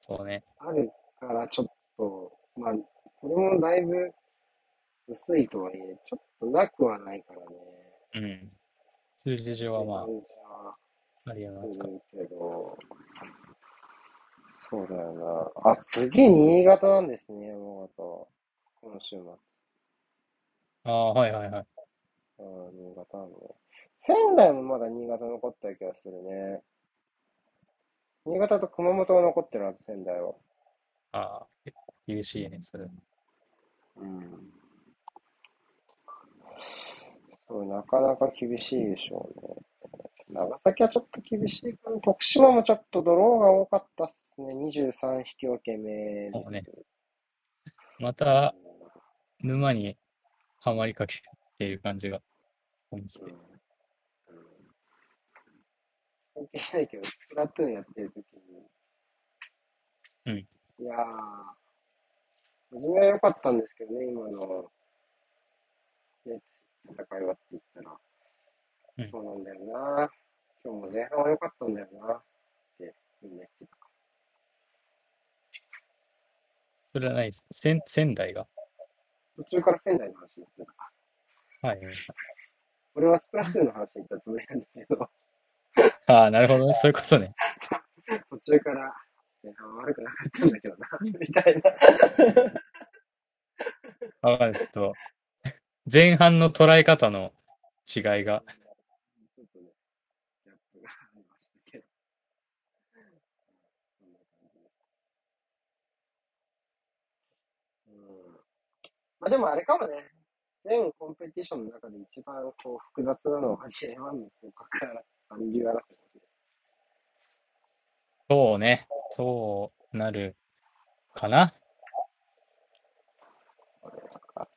そうね。あるからちょっと、まあ、これもだいぶ薄いとはいえ、ちょっとなくはないからね。うん。数字上はまあ、ありえますか。けど、そうだよな。あ、次、新潟なんですね、山形。今週末。ああ、はいはいはい。あー新潟なんね。仙台もまだ新潟残った気がするね。新潟と熊本は残ってるはず、仙台は。ああ、厳しいね、それ。うん。そう、なかなか厳しいでしょうね。長崎はちょっと厳しいかな。徳島もちょっとドローが多かったっすね。23引き分け目ねまた沼にはまりかけている感じが。うん関係ないけど、スプラトゥーンやってる時に、うんいやー、初めは良かったんですけどね、今の、ね、戦いはって言ったら、うんそうなんだよな、今日も前半は良かったんだよな、ってみんな言ってた。それはないです。仙仙台が？途中から仙台の話になってた。はいはいはい。俺はスプラトゥーンの話に行ったつもりなんだけど、ああ、なるほどね。そういうことね。途中から前半は悪くなかったんだけどな、みたいな。わかる。ちょっと、前半の捉え方の違いが。まあでもあれかもね。全コンペティションの中で一番こう複雑なのは J1 の降格から残留争い。そうね。そうなるかな。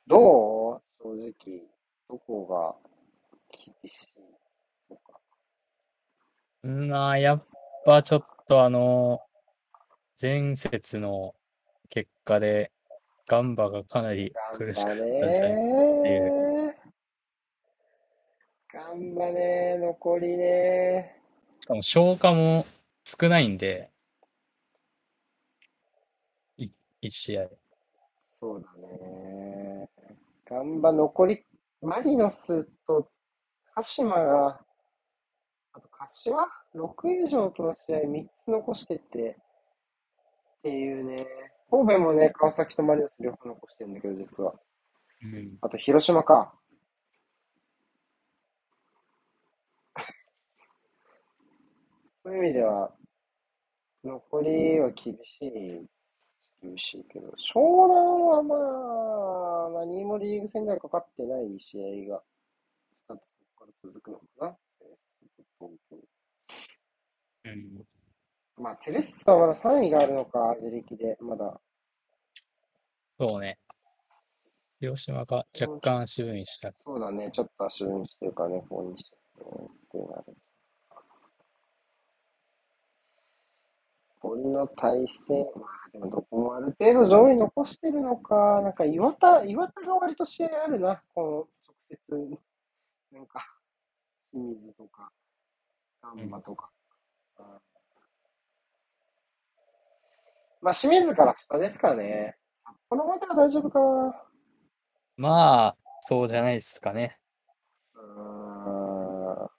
どう？正直、どこが厳しいとか。うんまあ、やっぱちょっとあの、前節の結果で、ガンバがかなり苦しかったんじゃないっていねガンバね、残りね。しかも消化も少ないんで、い一試合。そうだね。ガンバ残り、マリノスと鹿島が、あと柏 ?6 以上との試合3つ残してって、っていうね。神戸もね、川崎とマリノス両方残してるんだけど、実は。うん。あと広島か。そういう意味では、残りは厳しい、厳しいけど、湘南はまあ、何もリーグ戦ではかかってない試合が2つここから続くのかな。うん。まあ、セレッソはまだ3位があるのか、自力で、まだ。そうね。広島が若干足踏みした。そうだね、ちょっと足踏みしてるからね、こうにしてっていうのがある。俺の対戦、まあでもどこもある程度上位残してるのか、なんか岩田、岩田が割と試合あるな、この直接、なんか、清水とか、ガンバとか。うんまあ清水から下ですかね。札幌までは大丈夫かな。まあ、そうじゃないですかね。うーん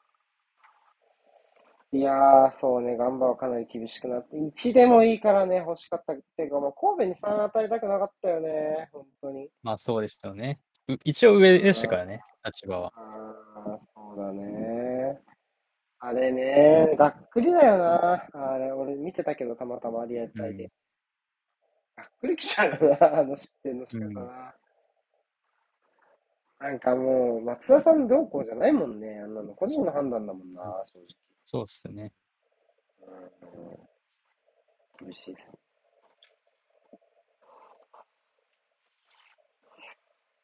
いやー、そうね、ガンバはかなり厳しくなって、1でもいいからね、欲しかったっていうか、もう神戸に3与えたくなかったよね、本当に。まあそうでしたよね。う一応上でしたからね、立場は。あー、そうだね。あれね、がっくりだよな。あれ、俺見てたけど、たまたまリアルタイで。がっくりきちゃうよな、あの失点の仕方な。なんかもう、松田さんどうこうじゃないもんね、あんなの。個人の判断だもんな、正直。そうっすね。うん厳しいです。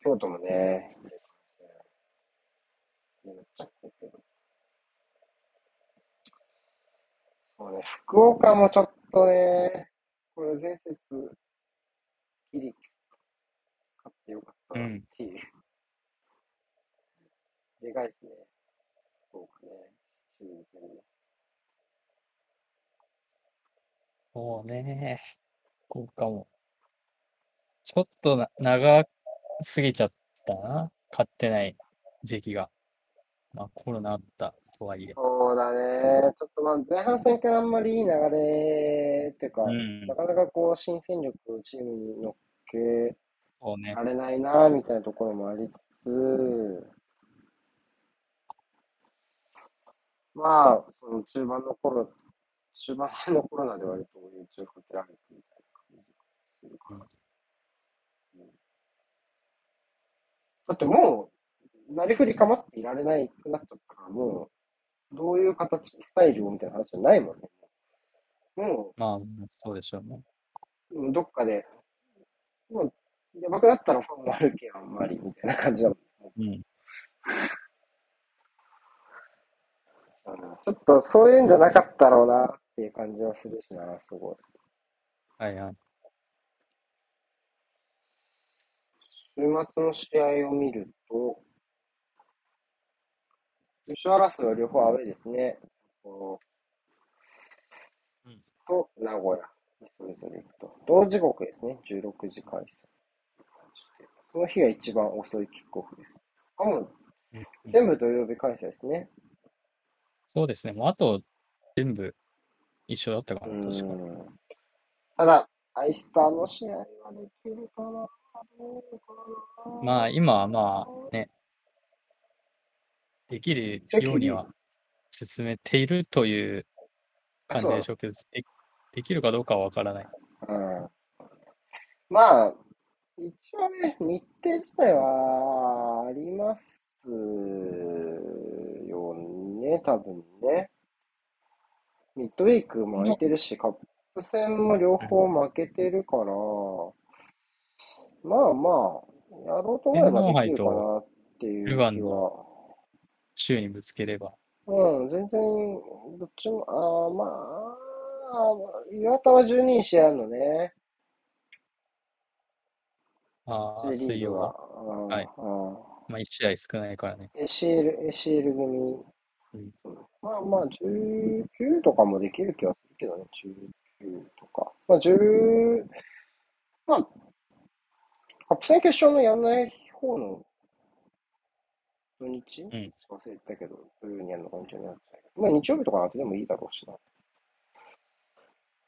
京都もね、めっちゃ来てるそうね、福岡もちょっとね、これ前節、ギリ、勝ってよかったなっていう。でかいですね。福岡ね、清水戦ね。そうね。福岡も。ちょっとな長すぎちゃったな。勝ってない時期が。まあコロナあったとはいえ。そうだね。ちょっとまあ前半戦からあんまりいい流れっていうか、うんなかなかこう新戦力をチームに乗っけ。られないなみたいなところもありつつ、まあ、その中盤の頃、中盤戦のコロナで割と優勝かけられてみたいな感じがするから。うんだってもう、なりふり構っていられないくなっちゃったから、もう、どういう形、スタイルをみたいな話じゃないもんね。もまあ、そうでしょうね。う、うんどっかで、もう、やばくなったらファンもあるけん、あんまり、みたいな感じだもん。うん。うんちょっとそういうんじゃなかったろうなっていう感じはするしな、すごい。はいはい。週末の試合を見ると、優勝争いは両方アウェーですね。うんと名古屋にそれぞれ行くと。同時刻ですね。16時開催。その日が一番遅いキックオフです。あ、もううん全部土曜日開催ですね。そうですね。もうあと全部一緒だったかうな、確か。ん。ただ、アイスターの試合はできるかなまあ今はまあね、できるようには進めているという感じでしょうけど、でできるかどうかはわからない。うんまあ、一応ね、日程自体はありますよね、多分ね。ミッドウィークも空いてるし、カップ戦も両方負けてるから、まあまあ、やろうと思えばできるかなっていうルヴァン気は。週にぶつければ。うん、全然、どっちも、ああ、まあ、岩田は12日試合あるのね。ああ、水曜は。。はいうんまあ1試合少ないからね。ACL、ACL 組、うんまあまあ、19とかもできる気はするけどね、19とか。まあ、10、まあ、カップ戦決勝のやんない方の土日、ん忘れたけど、土曜にやるのか日曜にやるのかまあ、日曜日とか当ててもいいだろうしな。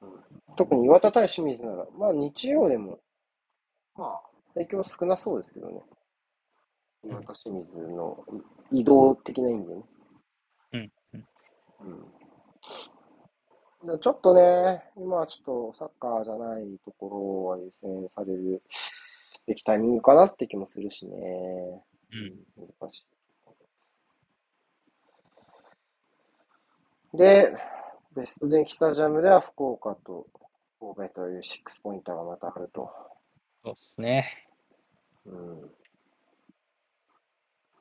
うん、特に岩田対清水なら、まあ日曜でも、まあ、影響少なそうですけどね。岩田清水のい移動的な意味でね。うんちょっとね、今はちょっとサッカーじゃないところは優先されるべきタイミングかなって気もするしね。うん。難しい。で、ベスト電気スタジアムでは福岡と神戸というシックスポインターがまたあると。そうっすね。うん。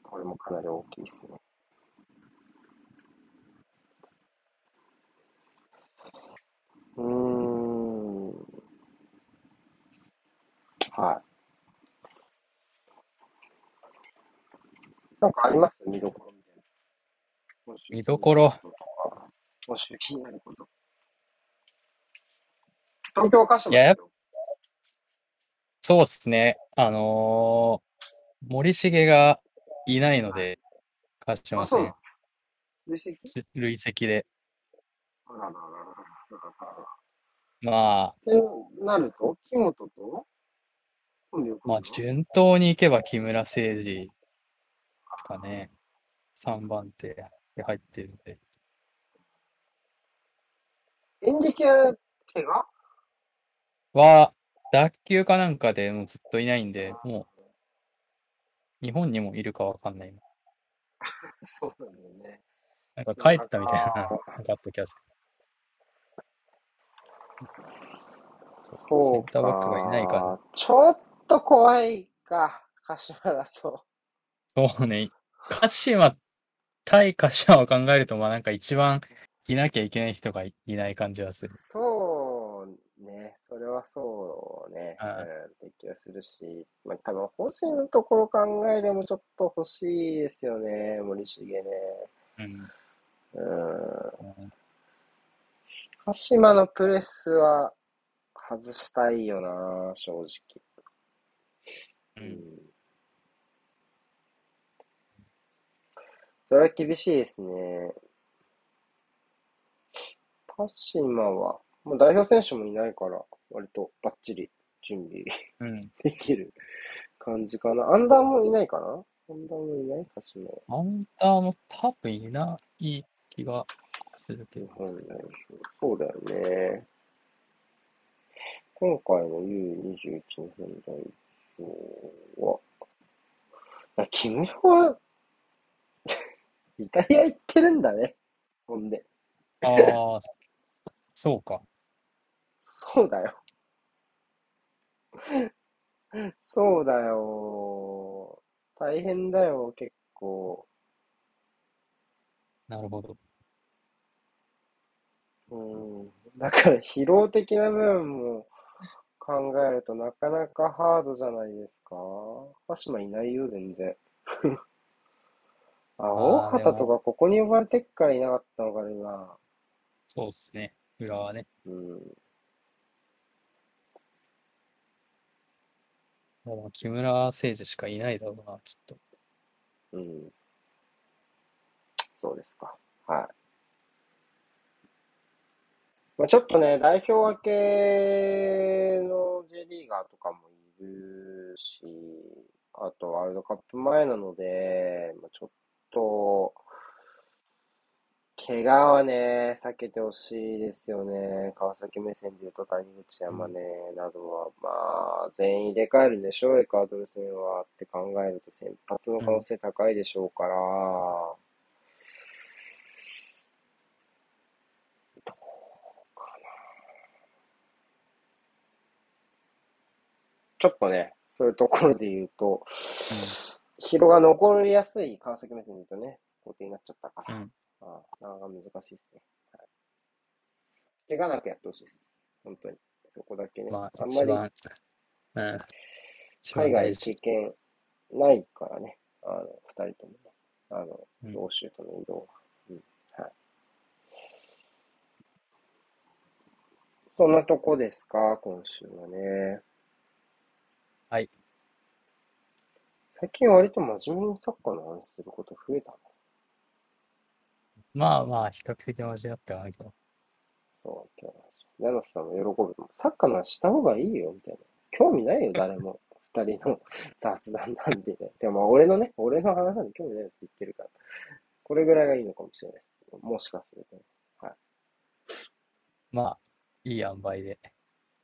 これもかなり大きいですね。うーん。はい。なんかあります？見どころみたいな。今週見どころ。今週気になること。東京鹿島いややっですよそうっすね。あのー森重がいないので、鹿島あ、そうな戦の、累積？累積で。あららららら。まあ、ってなると、木本と？まあ、順当にいけば木村誠二ですかね。3番手で入ってるんで。演劇は怪我は、脱臼かなんかでもうずっといないんで、もう、日本にもいるかわかんない。そうなんだよね。なんか帰ったみたいな、なんかあった気がすそうセンターバックがいないからか。ちょっと怖いか、鹿島だと。る。そうね。鹿島、対鹿島を考えると、まあなんか一番いなきゃいけない人がいいない感じはする。そうね、それはそうね、はいうん、って気がするし、まあ、多分欲しいのところ考えでもちょっと欲しいですよね、森重ね。うん。うん。鹿島のプレスは外したいよな、正直。う。うんん。それは厳しいですね。鹿島は、もう代表選手もいないから、割とバッチリ準備うん。できる感じかな。アンダーもいないかな？アンダーもいない鹿島は。アンダーも多分いない気がするけ日ど。そうだよね。今回の U21 日本代表は、あ、木村は、イタリア行ってるんだね。ほんで。ああ、そうか。そうだよ。そうだよ。大変だよ、結構。なるほど。うん。だから疲労的な部分も考えるとなかなかハードじゃないですか。鹿島いないよ、全然。あ、大畑とかここに呼ばれてっからいなかったのかな。そうっすね。浦和ね。うん。もう木村誠二しかいないだろうな、きっと。うん。そうですか。はい。まあ、ちょっとね、代表分けの J リーガーとかもいるし、あとワールドカップ前なので、まあ、ちょっと、怪我はね、避けてほしいですよね。川崎目線で言うと谷口山ね、などは、まあ、全員入れ替えるんでしょう、エクアドル戦はって考えると先発の可能性高いでしょうから、どうかな。ちょっとね、そういうところで言うと、疲労が残りやすい川崎目線で言うとね、工程になっちゃったから。うんああ、なかなか難しいですね。はい。怪我なくやってほしいです。本当に。そこだけね。まあ、あんまりうん。海外。経験ないからね。あの、二人ともね。あの、うん欧州との移動は。うん。はい。そんなとこですか、今週はね。はい。最近割と真面目にサッカーの話すること増えたな。まあまあ、比較的真面目だったかなけど。そう、今日の話。ナナスさんも喜ぶ。サッカーの話した方がいいよ、みたいな。興味ないよ、誰も。二人の雑談なんでね。でも、まあ俺のね、俺の話なんで興味ないよって言ってるから。これぐらいがいいのかもしれないです。もしかするとね。はい。まあ、いい塩梅で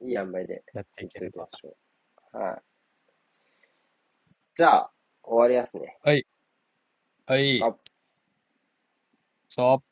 いい塩梅でやっていいければきま。しょう。はい。じゃあ、終わりやすね。はい。あそう。